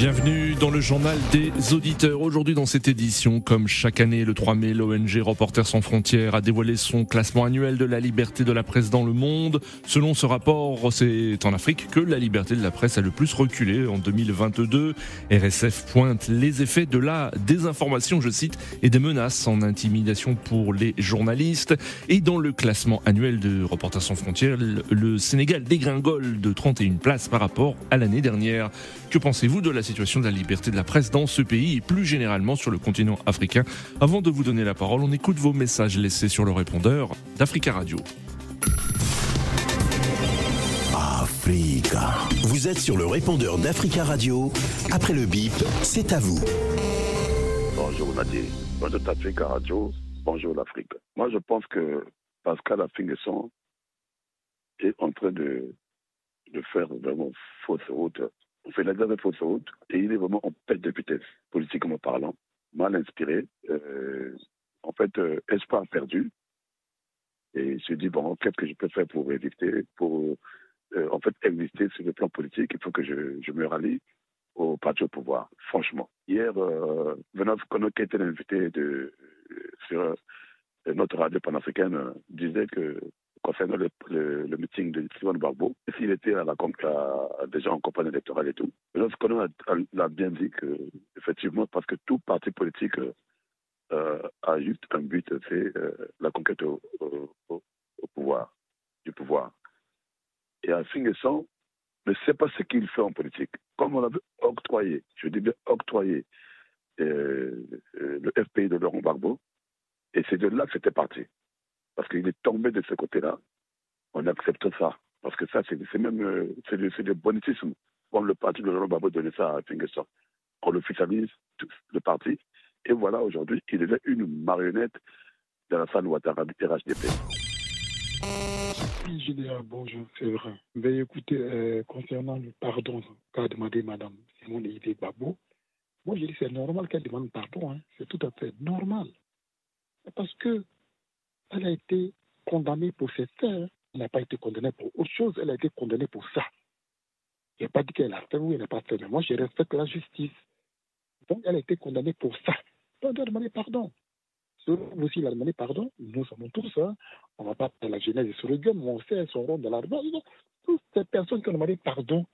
Bienvenue dans le journal des auditeurs. Aujourd'hui dans cette édition, comme chaque année, le 3 mai, l'ONG Reporters sans frontières a dévoilé son classement annuel de la liberté de la presse dans le monde. Selon ce rapport, c'est en Afrique que la liberté de la presse a le plus reculé en 2022. RSF pointe les effets de la désinformation, je cite, et des menaces en intimidation pour les journalistes. Et dans le classement annuel de Reporters sans frontières, le Sénégal dégringole de 31 places par rapport à l'année dernière. Que pensez-vous de la situation de la liberté de la presse dans ce pays et plus généralement sur le continent africain? Avant de vous donner la parole, on écoute vos messages laissés sur le répondeur d'Africa Radio. Africa. Vous êtes sur le répondeur d'Africa Radio. Après le bip, c'est à vous. Bonjour Nadir. Bonjour d'Africa Radio. Bonjour l'Afrique. Moi je pense que Pascal Affingesson est en train de, de faire vraiment fausse route. On fait la dernière fausse route et il est vraiment en perte de vitesse, politiquement parlant, mal inspiré. Euh, en fait, euh, espoir perdu. Et il se dit, bon, qu'est-ce que je peux faire pour éviter, pour euh, en fait exister sur le plan politique? Il faut que je, me rallie au parti au pouvoir, franchement. Hier, euh, Venance qui était l'invité de, sur notre radio panafricaine, disait que concernant le, le, le, meeting de Simon Barbeau, s'il était à la, déjà en campagne électorale et tout. Lorsqu'on a, a, bien dit que, effectivement, parce que tout parti politique euh, a juste un but, c'est euh, la conquête au, au, pouvoir, du pouvoir. Et un Fingesson ne sait pas ce qu'il fait en politique. Comme on avait octroyé, je dis bien octroyé, euh, le FPI de Laurent Barbeau, et c'est de là que c'était parti parce qu'il est tombé de ce côté-là, on accepte ça. Parce que ça, c'est même euh, c'est le, bonitisme. Comme le parti de Laurent Babo donnait ça à Fingerson. On l'officialise, le parti. Et voilà, aujourd'hui, il est une marionnette de la salle Ouattara du RHDP. Oui, Julien, bonjour, c'est vrai. Mais écoutez, euh, concernant le pardon qu'a demandé Mme Simone Idé Babo, moi je dis c'est normal qu'elle demande pardon, hein. c'est tout à fait normal. Parce que elle a été condamnée pour ses faits. Hein. Elle n'a pas été condamnée pour autre chose, elle a été condamnée pour ça. Je n'ai pas dit qu'elle a fait ou elle n'a pas fait, mais moi je respecte la justice. Donc elle a été condamnée pour ça. Donc elle a demandé pardon. Vous aussi, il a demandé pardon. Nous sommes tous, hein. on ne va pas faire la genèse sur le gueule, mais on sait son rôle de l'argent. Toutes ces personnes qui ont demandé pardon,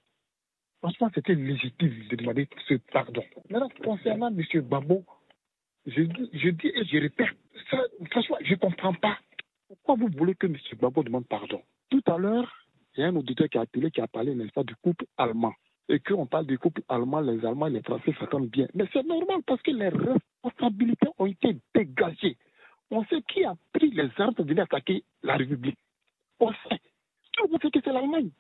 franchement, c'était légitime de demander ce pardon. Maintenant, concernant M. Babo, je, dis et je répète, ça, franchement, je ne comprends pas. Pourquoi vous voulez que M. Babo demande pardon? Tout à l'heure, il y a un auditeur qui a appelé, qui a parlé, n'est-ce pas, du couple allemand. Et qu'on parle du couple allemand, les Allemands et les Français s'attendent bien. Mais c'est normal parce que les responsabilités ont été dégagées. On sait qui a pris les armes pour venir attaquer la République. On sait. Tout le monde sait que c'est l'Allemagne.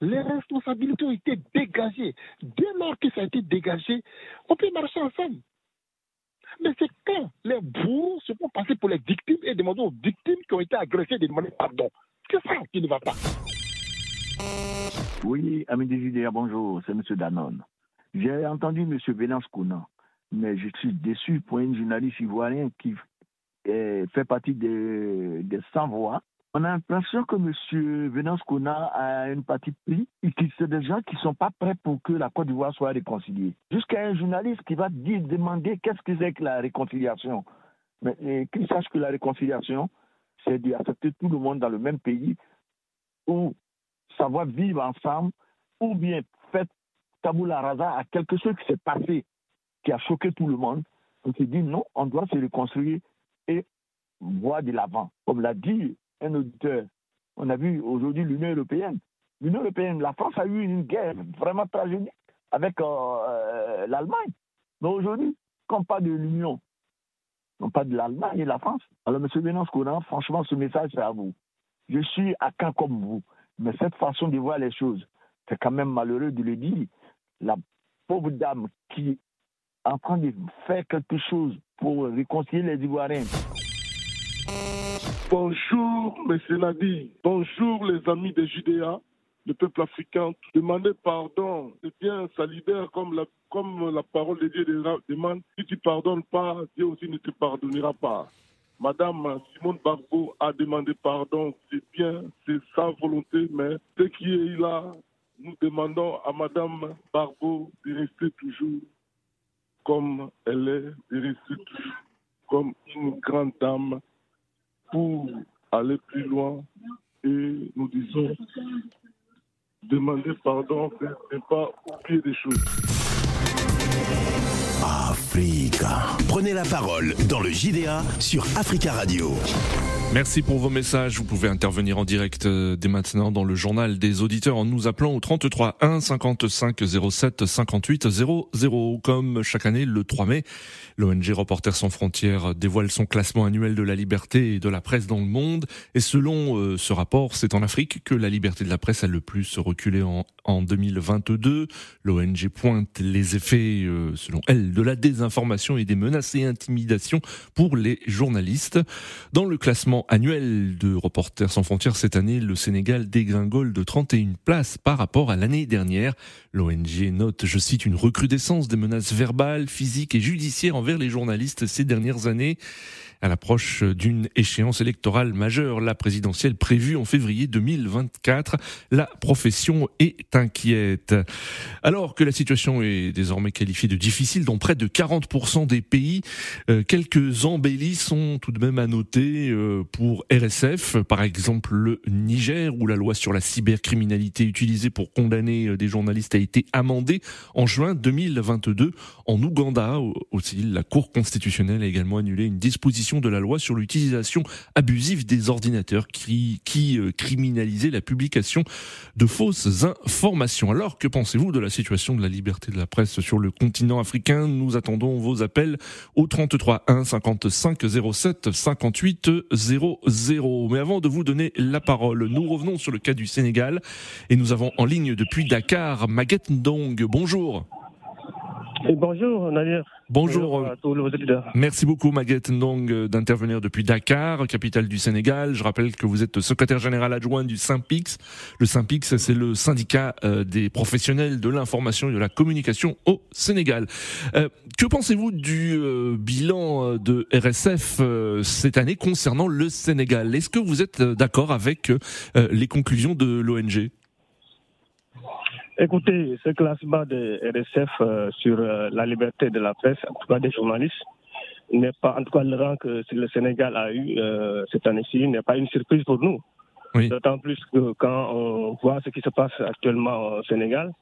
Les responsabilités ont été dégagées. Dès lors que ça a été dégagé, on peut marcher ensemble. Mais c'est quand les bourreaux se font passer pour les victimes et demander aux victimes qui ont été agressées de demander pardon. C'est ça qui ne va pas. Oui, ami des bonjour, c'est M. Danone. J'ai entendu M. Venance Kounan, mais je suis déçu pour une journaliste ivoirienne qui fait partie des, des sans-voix on a l'impression que M. Venance Kona a une partie pris et que c'est des gens qui ne sont pas prêts pour que la Côte d'Ivoire soit réconciliée. Jusqu'à un journaliste qui va demander qu'est-ce que c'est que la réconciliation. Mais qu'il sache que la réconciliation, c'est d'accepter tout le monde dans le même pays ou savoir vivre ensemble ou bien faire tabula rasa à quelque chose qui s'est passé, qui a choqué tout le monde. On s'est dit non, on doit se réconcilier et voir de l'avant. Comme l'a dit un auditeur. On a vu aujourd'hui l'Union européenne. L'Union européenne, la France a eu une guerre vraiment tragique avec euh, euh, l'Allemagne. Mais aujourd'hui, quand on parle de l'Union, on parle de l'Allemagne et de la France. Alors, M. Bénance franchement, ce message, c'est à vous. Je suis à cas comme vous. Mais cette façon de voir les choses, c'est quand même malheureux de le dire. La pauvre dame qui est en train de faire quelque chose pour réconcilier les Ivoiriens, Bonjour, M. Nadi. Bonjour, les amis de Judéa, le peuple africain. Demander pardon, c'est bien, libère comme la, comme la parole de Dieu demande. Si tu pardonnes pas, Dieu aussi ne te pardonnera pas. Madame Simone Barbeau a demandé pardon. C'est bien, c'est sa volonté, mais ce qui est là, nous demandons à Madame Barbeau de rester toujours comme elle est, de rester toujours comme une grande dame pour aller plus loin. Et nous disons, demander pardon, mais pas oublier des choses. Africa. Prenez la parole dans le JDA sur Africa Radio. Merci pour vos messages. Vous pouvez intervenir en direct euh, dès maintenant dans le journal des auditeurs en nous appelant au 33 1 55 07 58 00. Comme chaque année, le 3 mai, l'ONG Reporters sans frontières dévoile son classement annuel de la liberté et de la presse dans le monde. Et selon euh, ce rapport, c'est en Afrique que la liberté de la presse a le plus reculé en, en 2022. L'ONG pointe les effets, euh, selon elle, de la désinformation et des menaces et intimidations pour les journalistes. Dans le classement annuel de Reporters sans frontières cette année, le Sénégal dégringole de 31 places par rapport à l'année dernière. L'ONG note, je cite, une recrudescence des menaces verbales, physiques et judiciaires envers les journalistes ces dernières années à l'approche d'une échéance électorale majeure, la présidentielle prévue en février 2024. La profession est inquiète. Alors que la situation est désormais qualifiée de difficile dans près de 40% des pays, euh, quelques embellis sont tout de même à noter euh, pour RSF, par exemple le Niger, où la loi sur la cybercriminalité utilisée pour condamner euh, des journalistes a été amendée en juin 2022. En Ouganda aussi, la Cour constitutionnelle a également annulé une disposition de la loi sur l'utilisation abusive des ordinateurs qui, qui euh, criminalisait la publication de fausses informations. Alors, que pensez-vous de la situation de la liberté de la presse sur le continent africain? Nous attendons vos appels au 33 1 55 07 58 00. Mais avant de vous donner la parole, nous revenons sur le cas du Sénégal et nous avons en ligne depuis Dakar Maguette Ndong. Bonjour. Et bonjour Nadir. Bonjour. à tous les auditeurs. Merci beaucoup Maguette Ndong euh, d'intervenir depuis Dakar, capitale du Sénégal. Je rappelle que vous êtes secrétaire général adjoint du Saint-Pix. Le Saint-Pix, c'est le syndicat euh, des professionnels de l'information et de la communication au Sénégal. Euh, que pensez-vous du bilan de RSF cette année concernant le Sénégal? Est-ce que vous êtes d'accord avec les conclusions de l'ONG Écoutez, ce classement de RSF euh, sur euh, la liberté de la presse, en tout cas des journalistes, n'est pas, en tout cas le rang que le Sénégal a eu euh, cette année-ci, n'est pas une surprise pour nous. D'autant plus que quand on voit ce qui se passe actuellement au Sénégal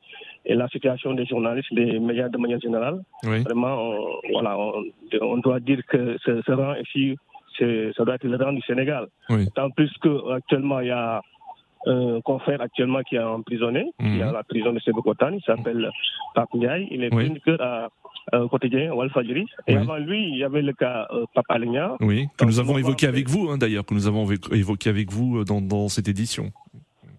et la situation des journalistes, des médias de manière générale, vraiment, on, voilà, on, doit dire que ce, rang ici, ça doit être le rang du Sénégal. D'autant plus qu'actuellement, il y a un confrère actuellement qui est emprisonné, qui est à mhm. la prison de Sébekotane, il s'appelle Pape Ndiaye, il est chroniqueur à au quotidien Walfadjiri. Et avant lui, il y avait le cas euh, Aligna. Oui, que nous avons évoqué avec vous, hein, d'ailleurs, que nous avons évoqué avec vous euh, dans, dans cette édition.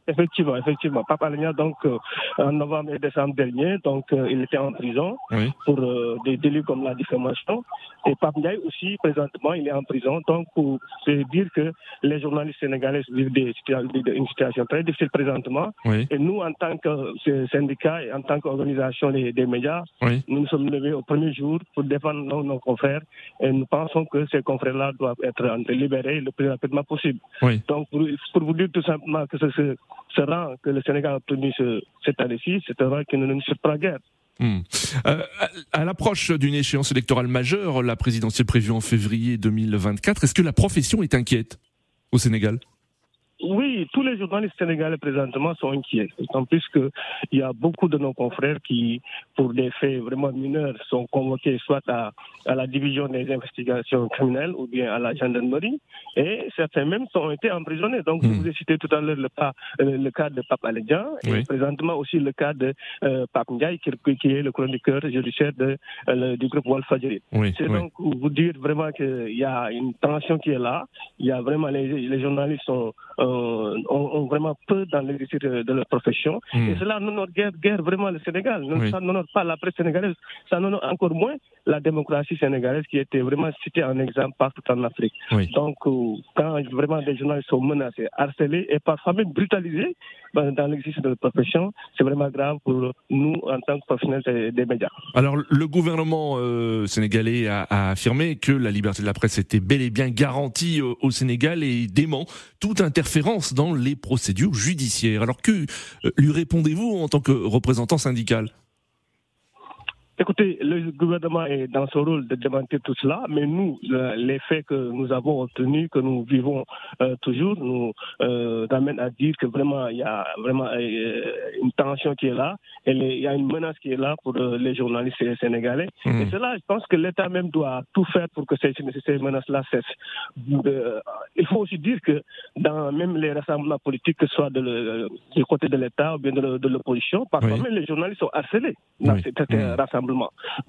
Effectivement, effectivement. Papa Alenia, donc, euh, en novembre et décembre dernier, donc, euh, il était en prison pour euh, des délits comme la diffamation. Et Pape Ndiaye aussi, présentement, il est en prison. Donc, pour se dire que les journalistes sénégalais vivent des, une situation très difficile présentement. Et nous, en tant que syndicat et en tant qu'organisation des, médias, nous nous sommes levés au premier jour pour défendre nos, confrères. Et nous pensons que ces confrères-là doivent être libérés le plus rapidement possible. Donc, pour, pour, vous dire tout simplement que ce, ce rang que le Sénégal a obtenu cette année-ci, c'est un rang qui ne nous pas guère. À l'approche d'une échéance électorale majeure, la présidentielle prévue en février 2024, est-ce que la profession est inquiète au Sénégal? Oui, tous les journalistes sénégalais présentement sont inquiets. D'autant plus qu'il y a beaucoup de nos confrères qui, pour des faits vraiment mineurs, sont convoqués soit à, à la division des investigations criminelles ou bien à la gendarmerie. Et certains même ont été emprisonnés. Donc, je hmm. vous ai cité tout à l'heure le, euh, le, cas de Pape Alédian et présentement aussi le cas de euh, Pape Ndiaye, qui, est le chroniqueur judiciaire de, euh, du groupe Wolfadjiri. C'est donc vous dire vraiment qu'il y a une tension qui est là. Il y a vraiment les, les journalistes sont euh, ont, vraiment peu dans l'exercice de leur profession. Hmm. Et cela n'honore guère, guère, vraiment le Sénégal. Ça n'honore pas la presse sénégalaise. Ça n'honore encore moins la démocratie sénégalaise qui était vraiment citée en exemple partout en Afrique. Donc, euh, quand vraiment des journalistes sont menacés, harcelés et parfois même brutalisés, dans, dans l'exercice de profession, c'est vraiment grave pour nous en tant que professionnels des, médias. Alors, le gouvernement euh, sénégalais a, affirmé que la liberté de la presse était bel et bien garantie au, au Sénégal et dément toute interférence dans les procédures judiciaires. Alors, que euh, lui répondez-vous en tant que représentant syndical? Écoutez, le gouvernement est dans son rôle de démentir tout cela, mais nous, les faits que nous avons obtenus, que nous vivons euh, toujours, nous euh, amènent à dire que vraiment il y a vraiment euh, une tension qui est là, et il y a une menace qui est là pour euh, les journalistes sénégalais. Mmh. Et cela, je pense que l'État même doit tout faire pour que ces, ces menaces-là cessent. il faut aussi dire que dans même les rassemblements politiques, que ce soit de du côté de l'État ou bien de l'opposition, parfois même les journalistes sont harcelés dans oui. ces mmh.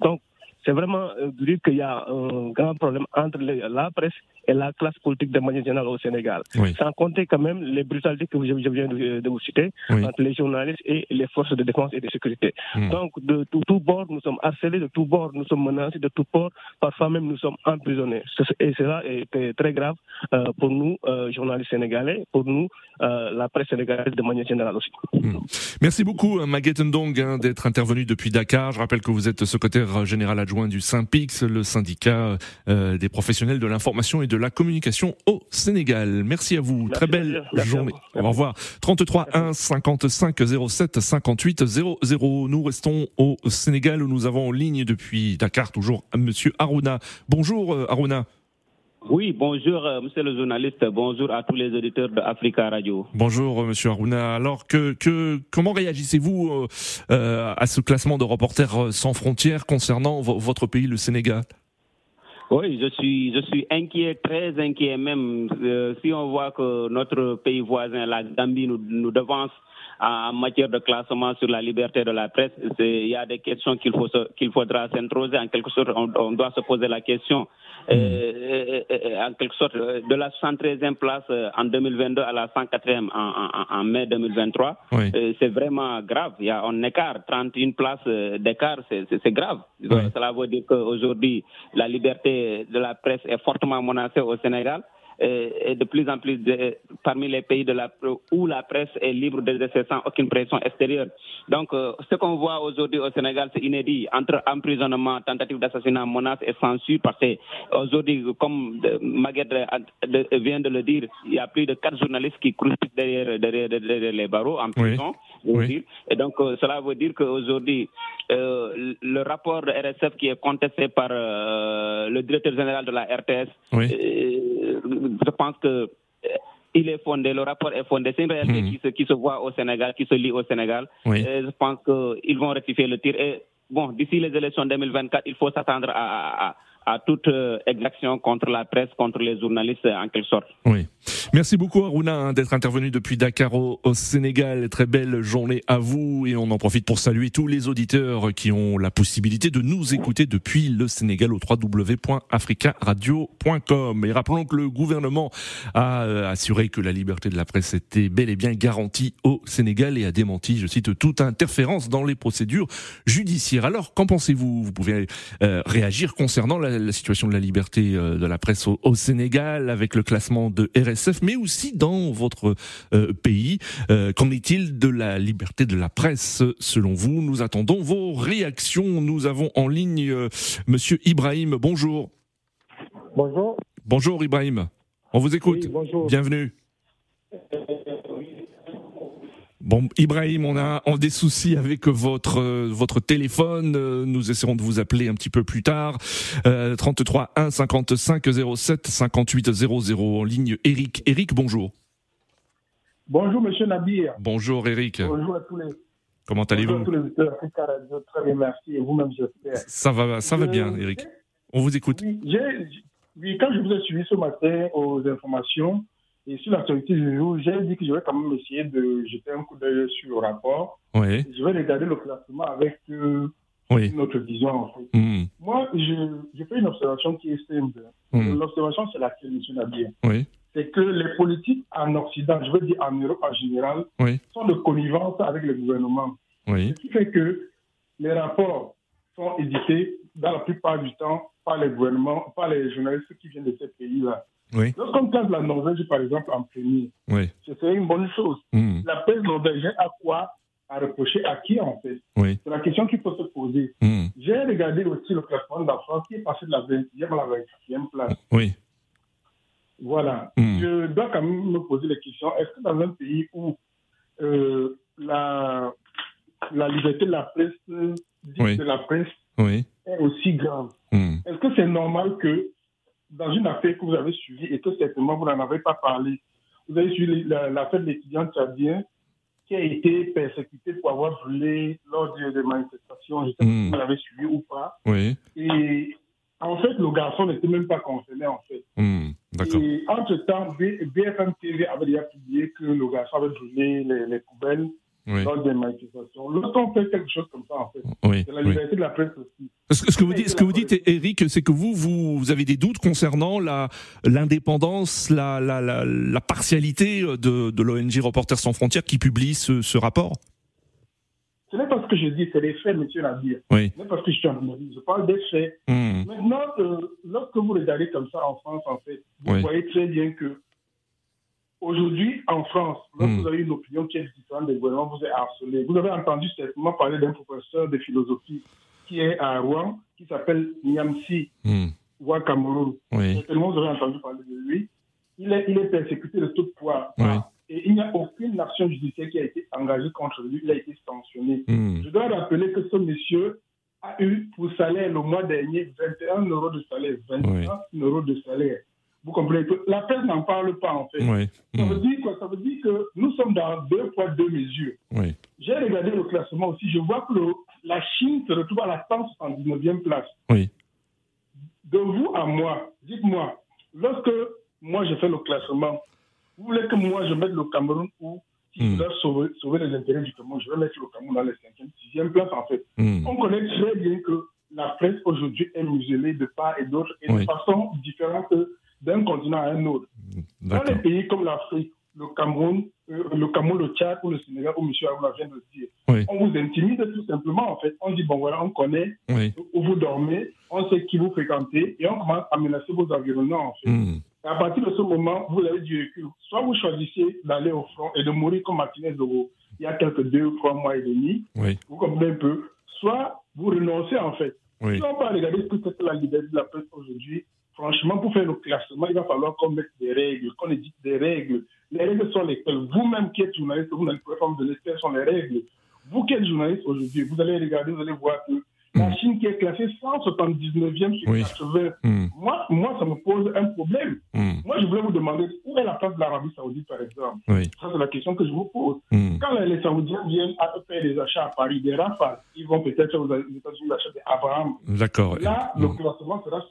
Donc, c'est vraiment euh, dire qu'il y a un grand problème entre la presse et la classe politique de manière générale au Sénégal. Sans compter quand même les brutalités que je, viens de, vous citer entre les journalistes et les forces de défense et de sécurité. Hmm. Donc, de tout bord, nous sommes harcelés, de tous bords, nous sommes menacés, de tous bords, parfois même nous sommes emprisonnés. Et cela est très grave euh, pour nous, euh, journalistes sénégalais, pour nous, la presse sénégalaise de manière générale aussi. Hmm. Merci beaucoup, Maguette Ndong, hein, d'être intervenu depuis Dakar. Je rappelle que vous êtes secrétaire général adjoint du Saint-Pix, le syndicat euh, des professionnels de l'information et de la communication au Sénégal. Merci à vous. Très belle journée. Au revoir. 33 1 55 07 58 00. Nous restons au Sénégal où nous avons en ligne depuis Dakar toujours monsieur Aruna. Bonjour euh, Aruna. Oui, bonjour euh, monsieur le journaliste, bonjour à tous les auditeurs de Africa Radio. Bonjour euh, monsieur Aruna. Alors que, que comment réagissez-vous euh, à ce classement de reporters sans frontières concernant votre pays, le Sénégal? Oui, je suis, je suis inquiet, très inquiet même. si on voit que notre pays voisin, la Gambie, nous, nous devance en matière de classement sur la liberté de la presse, il y a des questions qu'il faut qu'il faudra s'introduire. En quelque sorte, on, doit se poser la question, euh, euh, euh, en quelque sorte, de la 113e place en 2022 à la 104e en, mai 2023. c'est vraiment grave. Il y a un écart, 31 places d'écart, c'est grave. Cela veut dire qu'aujourd'hui, la liberté de la presse est fortement menacée au Sénégal et de plus en plus de, parmi les pays de la, où la presse est libre d'exercer sans aucune pression extérieure. Donc, euh, ce qu'on voit aujourd'hui au Sénégal, c'est inédit. Entre emprisonnement, tentative d'assassinat, menace et censure, parce qu'aujourd'hui, comme Maguette vient de le dire, il y a plus de quatre journalistes qui croupissent derrière, derrière, les barreaux en prison. Et donc, euh, cela veut dire qu'aujourd'hui, euh, le rapport de RSF qui est contesté par le directeur général de la RTS, je pense que euh, il est fondé, le rapport est fondé. C'est une réalité mhm. qui, se, qui, se, voit au Sénégal, qui se lit au Sénégal. Et je pense qu'ils vont rectifier le tir. Et bon, d'ici les élections 2024, il faut s'attendre à, à toute euh, exaction contre la presse, contre les journalistes en quelque sorte. Oui. Merci beaucoup Aruna hein, d'être intervenu depuis Dakar au, Sénégal. Très belle journée à vous et on en profite pour saluer tous les auditeurs qui ont la possibilité de nous écouter depuis le Sénégal au www.africaradio.com. Et rappelons que le gouvernement a euh, assuré que la liberté de la presse était bel et bien garantie au Sénégal et a démenti, je cite, toute interférence dans les procédures judiciaires. Alors, qu'en pensez-vous? Vous pouvez euh, réagir concernant la la situation de la liberté euh, de la presse au, Sénégal avec le classement de RSF, mais aussi dans votre euh, pays. Euh, qu'en est-il de la liberté de la presse selon vous? Nous attendons vos réactions. Nous avons en ligne Monsieur Ibrahim. Bonjour. Bonjour. Bonjour Ibrahim. On vous écoute. bonjour. Bienvenue. Bon, Ibrahim, on a, des soucis avec votre euh, votre téléphone. Euh, nous essaierons de vous appeler un petit peu plus tard. 33 1 55 07 58 00 en ligne. Eric, Eric, bonjour. Bonjour, Monsieur Nabir. Bonjour, Eric. Bonjour à tous les. Comment allez-vous? Très bien, merci. Et vous-même, j'espère. Ça va, ça va bien, Eric. On vous écoute. Oui, quand je vous ai suivi ce matin aux informations, et sur l'actualité du jour, j'ai dit que je vais quand même essayer de jeter un coup d'œil sur le rapport. Oui. Je vais regarder le classement avec euh, notre vision. En fait. Hmm. Moi, je, fais une observation qui est simple. Hmm. L'observation, c'est laquelle, M. Nabier Oui. C'est que les politiques en Occident, je veux dire en Europe en général, sont de connivence avec le gouvernement. Oui. Ce qui fait que les rapports sont édités dans la plupart du temps par les gouvernements, par les journalistes qui viennent de ces pays-là. Oui. Lorsqu'on place la Norvège, par exemple, en premier, Oui. c'est une bonne chose. Hmm. La presse norvégienne a quoi à reprocher à qui, en fait? Oui. C'est la question qu'il faut se poser. Hmm. J'ai regardé aussi le classement de la France qui est passé de la 20e à la 24e place. Oui. Voilà. Hmm. Je dois quand même me poser la question est-ce que dans un pays où euh, la, la liberté de la presse, de la presse, est aussi grave, Hmm. est-ce que c'est normal que dans une affaire que vous avez suivie et que certainement vous n'en avez pas parlé, vous avez suivi la- l'affaire de l'étudiant tchadien qui a été persécuté pour avoir brûlé lors de- des manifestations, je ne sais pas Hmm. si vous l'avez suivi ou pas. Oui. Et en fait, le garçon n'était même pas concerné, en fait. Hmm. D'accord. Et entre-temps, BFM TV avait déjà publié que le garçon avait brûlé les, les poubelles Oui. lors des manifestations. Lorsqu'on fait quelque chose comme ça, en fait, Oui. c'est la oui. liberté de la presse aussi. Ce, ce que vous dites, ce que vous dites, Eric, c'est que vous, vous, vous avez des doutes concernant l'indépendance, la, la, la, la partialité de, de l'ONG Reporters sans frontières qui publie ce, ce rapport? Ce n'est pas ce que je dis, c'est les faits, monsieur Nadir. Oui. Ce n'est pas ce que je suis en je parle des faits. Hmm. Maintenant, euh, lorsque vous regardez comme ça en France, en fait, vous Oui. voyez très bien que aujourd'hui, en France, lorsque Mm. vous avez une opinion qui est différente des gouvernements, vous êtes harcelé. Vous avez entendu certainement parler d'un professeur de philosophie qui est à Rouen, qui s'appelle Niamsi Hmm. Ouah Cameroun. Oui. Certainement, vous avez entendu parler de lui. Il est, il est persécuté de toute poids. Oui. Et il n'y a aucune action judiciaire qui a été engagée contre lui. Il a été sanctionné. Hmm. Je dois rappeler que ce monsieur a eu pour salaire le mois dernier 21 euros de salaire. 21 euros de salaire. Vous comprenez que la presse n'en parle pas en fait. Oui. Ça veut Hmm. dire quoi? Ça veut dire que nous sommes dans deux poids, deux mesures. Oui. J'ai regardé le classement aussi. Je vois que le- la Chine se retrouve à la 179e place. Oui. De vous à moi, dites-moi, lorsque moi je fais le classement, vous voulez que moi je mette le Cameroun où si je Hmm. dois sauver, sauver les intérêts du Cameroun, je vais mettre le Cameroun dans les 5e, 6e place en fait. Hmm. On connaît très bien que la presse aujourd'hui est muselée de part et d'autre et Oui. de façon différente d'un continent à un autre. Dans les pays comme l'Afrique, le Cameroun, euh, le Cameroun, le Tchad ou le Sénégal, où M. Arouna vient de dire, Oui. on vous intimide tout simplement en fait. On dit, bon voilà, on connaît Oui. où vous dormez, on sait qui vous fréquentez et on commence à menacer vos environnements en fait. Hmm. Et à partir de ce moment, vous avez du recul. Soit vous choisissez d'aller au front et de mourir comme Martinez Zogo il y a quelques deux ou trois mois et demi, Oui. vous comprenez un peu, soit vous renoncez en fait. Si on va regarder ce que c'est que la liberté de la presse aujourd'hui, franchement, pour faire le classement, il va falloir qu'on mette des règles, qu'on édite des règles. Les règles sont lesquelles Vous-même qui êtes journaliste, vous n'allez pas me donner quelles sont les règles. Vous qui êtes journaliste aujourd'hui, vous allez regarder, vous allez voir que la Mm. Chine qui est classée 179e sur Oui. 80, Hmm. moi, moi, ça me pose un problème. Hmm. Moi, je voulais vous demander où est la place de l'Arabie Saoudite, par exemple? Oui. Ça, c'est la question que je vous pose. Hmm. Quand les Saoudiens viennent à faire des achats à Paris, des Rafales, ils vont peut-être aux États-Unis acheter des Abraham. D'accord. Là, le classement sera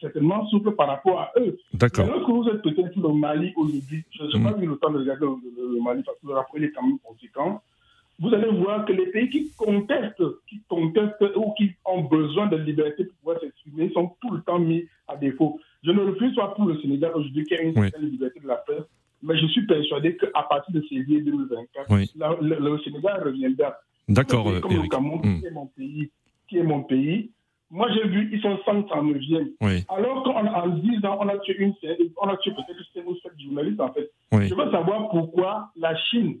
certainement souple par rapport à eux. D'accord. Lorsque vous êtes peut-être au Mali aujourd'hui, je n'ai pas eu le temps de regarder le, le- le Mali parce que le rapport est quand même conséquent. Vous allez voir que les pays qui contestent, qui contestent ou qui ont besoin de liberté pour pouvoir s'exprimer sont tout le temps mis à défaut. Je ne refuse pas pour le Sénégal aujourd'hui qu'il y ait une Oui. certaine liberté de la presse, mais je suis persuadé qu'à partir de février 2024, Oui. la- le, le Sénégal reviendra. D'accord, euh, comme le. Cameroun, Hmm. qui est mon pays, qui est mon pays. Moi, j'ai vu, ils sont 139e. Oui. Alors qu'en en 10 ans, on a tué une on a tué peut-être 5 ou 7 journalistes, en fait. Oui. Je veux savoir pourquoi la Chine,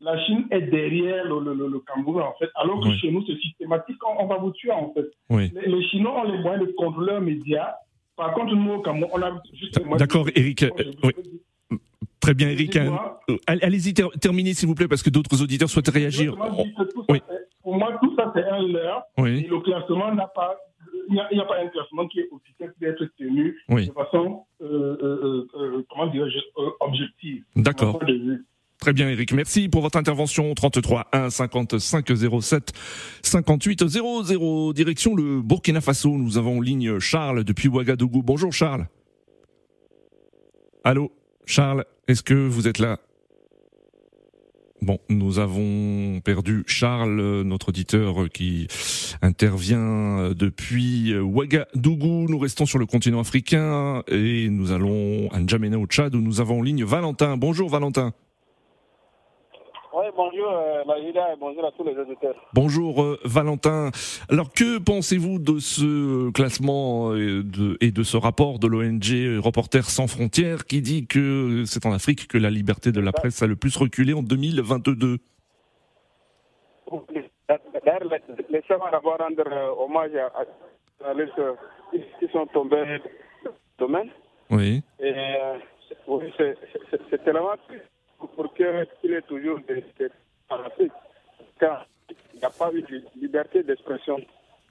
la Chine est derrière le, le- le- le Cameroun, en fait, alors que Oui. chez nous, c'est systématique, on, on va vous tuer, en fait. Oui. Les, les Chinois ont les moyens de contrôler leurs médias. Par contre, nous, au Cameroun, on a juste les moyens D'accord, Eric. Euh, oui. Très bien, Eric. Euh, allez- Allez-y, ter- terminez, s'il vous plaît, parce que d'autres auditeurs souhaitent réagir. Ça, Pour moi, tout ça, c'est un leurre. Et le classement n'a pas, il n'y a, pas un classement qui est officiel qui doit être tenu Oui. de façon, euh, euh, euh, comment dirais-je, objective. D'accord. Très bien, Eric. Merci pour votre intervention. 33 1 55 07 58 00. Direction le Burkina Faso. Nous avons en ligne Charles depuis Ouagadougou. Bonjour, Charles. Allô, Charles. Est-ce que vous êtes là? Bon, nous avons perdu Charles, notre auditeur qui intervient depuis Ouagadougou. Nous restons sur le continent africain et nous allons à N'Djamena au Tchad où nous avons ligne Valentin. Bonjour Valentin. Oui, bonjour euh, et bonjour à tous les auditeurs. Bonjour euh, Valentin. Alors que pensez-vous de ce classement et de, et de ce rapport de l'ONG Reporters sans frontières qui dit que c'est en Afrique que la liberté de la presse a le plus reculé en 2022 Laissez-moi d'abord rendre euh, hommage à, journalistes qui sont tombés dans le domaine. Oui. Et, euh, oui, c'est tellement pour qu'il ait toujours des, en Afrique. Car il n'y a pas eu de liberté d'expression.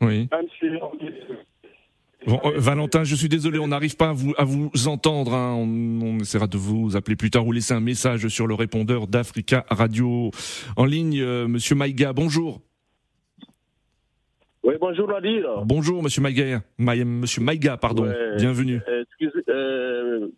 Oui. Même si on dit Bon, euh, Valentin, je suis désolé, on n'arrive pas à vous, à vous entendre. Hein. On, on, essaiera de vous appeler plus tard ou laisser un message sur le répondeur d'Africa Radio. En ligne, euh, Monsieur Maïga, bonjour. Oui, bonjour Nadir. Bonjour Monsieur Maïga, Monsieur Maïga, pardon. Ouais, Bienvenue. Excusez, euh,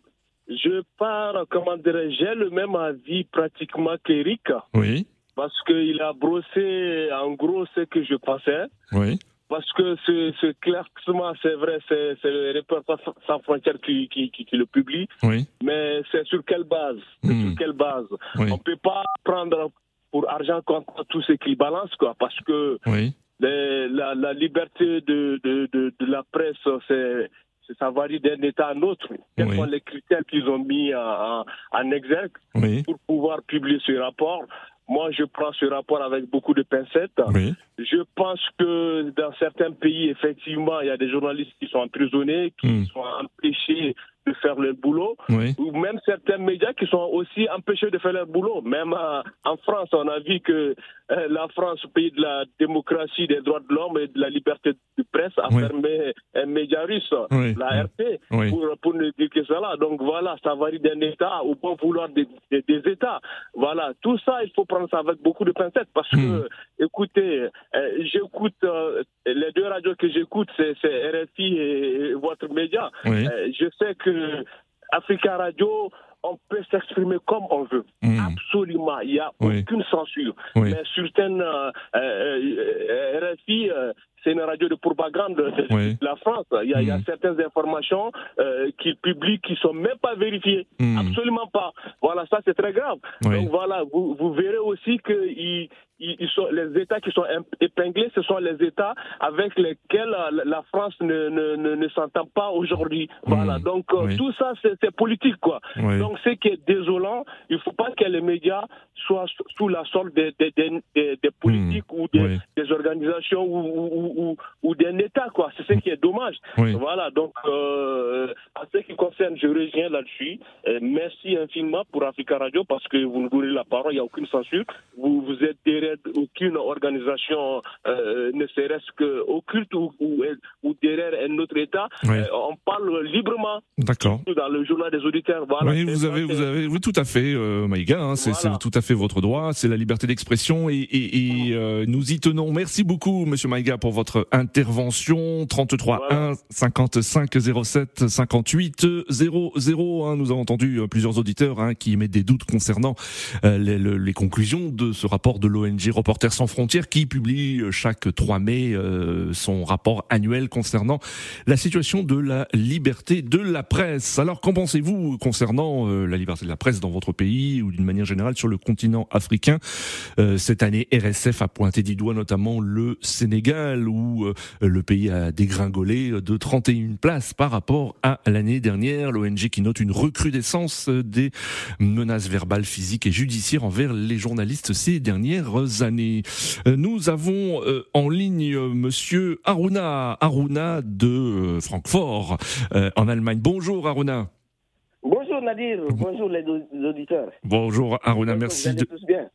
je pars, comment dirais j'ai le même avis pratiquement qu'Eric. Oui. Parce qu'il a brossé en gros ce que je pensais. Oui. Parce que ce, ce classement, c'est vrai, c'est le Reporters sans frontières qui, qui, qui, qui, le publie. Oui. Mais c'est sur quelle base? C'est Hmm. sur quelle base? Oui. On peut pas prendre pour argent contre tout ce qui balance, quoi. Parce que Oui. les- la, la liberté de, de, de, de la presse, c'est- ça varie d'un État à un autre. Quels Oui. sont les critères qu'ils ont mis en, en, exergue Oui. pour pouvoir publier ce rapport? Moi, je prends ce rapport avec beaucoup de pincettes. Oui. Je pense que dans certains pays, effectivement, il y a des journalistes qui sont emprisonnés, qui Hmm. sont empêchés de faire leur boulot, Oui. ou même certains médias qui sont aussi empêchés de faire leur boulot. Même euh, en France, on a vu que la France, pays de la démocratie, des droits de l'homme et de la liberté de presse, a Oui. fermé un média russe, Oui. la RT, Oui. pour, pour ne dire que cela. Donc voilà, ça varie d'un État au bon vouloir des, des- des États. Voilà, tout ça, il faut prendre ça avec beaucoup de pincettes parce Hmm. que, écoutez, euh, j'écoute euh, les deux radios que j'écoute, c'est RFI et, et votre média. Euh, je sais que Africa Radio, on peut s'exprimer comme on veut. Hmm. Absolument, il n'y a Oui. aucune censure. Oui. Mais certaines euh, euh, RFI, euh, c'est une radio de propagande de, la France. Il y a, il y a Mhm. certaines informations euh, qu'ils publient qui sont même pas vérifiées. Mhm. Absolument pas. Voilà, ça c'est très grave. Donc voilà, vous, vous verrez aussi que ils, sont, les États qui sont épinglés, ce sont les États avec lesquels euh, la- France ne, ne, ne, ne s'entend pas aujourd'hui. Voilà, Mhm. donc euh, Oui. tout ça c'est politique quoi. Oui. Donc ce qui est désolant, il ne faut pas que les médias soient sous- la solde des, des, des, des- des politiques ou des, Oui. des organisations ou, ou, ou, ou d'un État, quoi. C'est ce qui est dommage. Voilà, donc, euh, en ce qui concerne, je reviens là-dessus. Euh, merci infiniment pour Africa Radio parce que vous nous donnez la parole, il n'y a aucune censure. Vous, vous êtes derrière aucune organisation, euh, ne serait-ce que occulte ou, ou, ou derrière un autre État. Oui. Euh, on parle librement D'accord. dans le journal des auditeurs. Voilà, oui, vous avez, vous avez, oui, tout à fait, euh, Maïga. Hein, c'est Voilà. tout à fait votre droit. C'est la liberté d'expression et, et, et, euh, nous y tenons. Merci beaucoup, Monsieur Maïga, pour votre intervention. 33 Voilà. 1 55 07 58 00. Hein, nous avons entendu plusieurs auditeurs hein, qui émettent des doutes concernant les, le- les conclusions de ce rapport de l'ONG Reporters sans frontières, qui publie euh, chaque 3 mai euh, son rapport annuel concernant la situation de la liberté de la presse. Alors, qu'en pensez-vous concernant euh, la liberté de la presse dans votre pays ou d'une manière générale sur le continent africain Cette année, RSF a pointé du doigt notamment le Sénégal où le pays a dégringolé de 31 places par rapport à l'année dernière. L'ONG qui note une recrudescence des menaces verbales, physiques et judiciaires envers les journalistes ces dernières Euh, Nous avons euh, en ligne euh, Monsieur Aruna, Aruna de Francfort en Allemagne. Bonjour Aruna. Bonjour Nadir, bonjour les auditeurs. Bonjour Aruna, merci. De...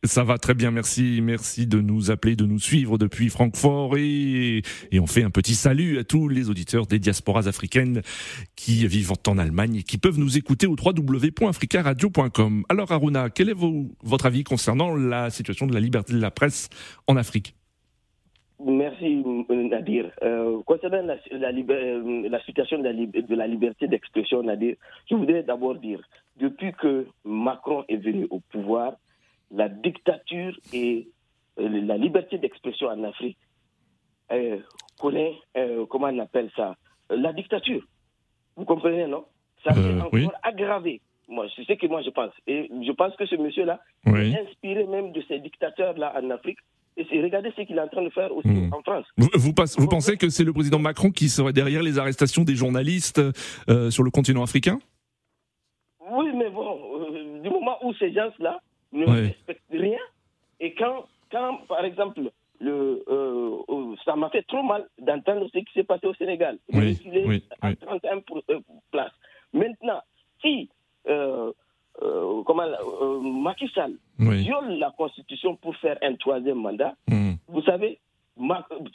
Ça va très bien, merci, merci de nous appeler, de nous suivre depuis Francfort et, et on fait un petit salut à tous les auditeurs des diasporas africaines qui vivent en Allemagne et qui peuvent nous écouter au www.africaradio.com. Alors Aruna, quel est vo- votre avis concernant la situation de la liberté de la presse en Afrique? Merci Nadir. Euh, concernant la, la, euh, la situation de la, lib- de la liberté d'expression, Nadir, je voudrais d'abord dire, depuis que Macron est venu au pouvoir, la dictature et euh, la liberté d'expression en Afrique euh, connaît, comment on appelle ça, la dictature. Vous comprenez, non? Ça s'est encore oui. aggravé. Moi, c'est ce que moi je pense. Et je pense que ce monsieur-là est inspiré même de ces dictateurs-là en Afrique. Et regardez ce qu'il est en train de faire aussi Hmm. en France. Vous, vous, passe- vous pensez que c'est le président Macron qui serait derrière les arrestations des journalistes euh, sur le continent africain? Oui, mais bon, euh, du moment où ces gens-là ne Ouais. respectent rien, et quand, quand par exemple, le, euh, ça m'a fait trop mal d'entendre ce qui s'est passé au Sénégal. Oui, Il est oui, à oui. 31 pour- euh, places. Maintenant, si euh, euh, comment, euh, Macky Sall Oui. viole la Constitution pour faire un troisième mandat, Hmm. vous savez,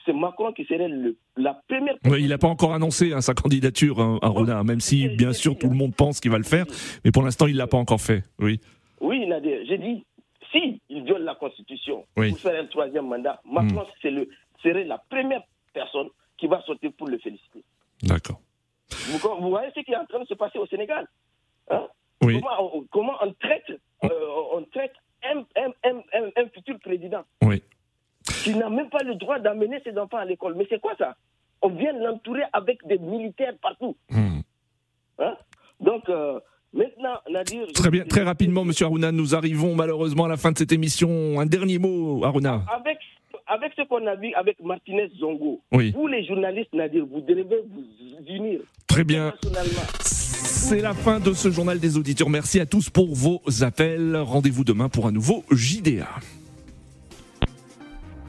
c'est Macron qui serait le- la première Oui, il n'a pas encore annoncé hein, sa candidature, hein, Aruna, même si bien sûr tout le monde pense qu'il va le faire, mais pour l'instant il l'a pas encore fait. Oui. Oui, Nadir, j'ai dit, si il viole la Constitution Oui. pour faire un troisième mandat, Macron le, serait la première personne qui va sortir pour le féliciter. D'accord. Vous, vous voyez ce qui est en train de se passer au Sénégal? Oui. comment, on, comment on traite, euh, on traite un, un- un- un- un futur président Oui. qui n'a même pas le droit d'amener ses enfants à l'école. Mais c'est quoi ça? On vient l'entourer avec des militaires partout. Hmm. hein? Donc, euh, maintenant, Nadir... Très bien, très rapidement, Monsieur Aruna, nous arrivons malheureusement à la fin de cette émission. Un dernier mot, Aruna. avec, avec ce qu'on a vu avec Martinez Zongo, Oui. vous les journalistes, Nadir, vous devez vous unir Très bien. internationalement. C'est la fin de ce journal des auditeurs. Merci à tous pour vos appels. Rendez-vous demain pour un nouveau JDA.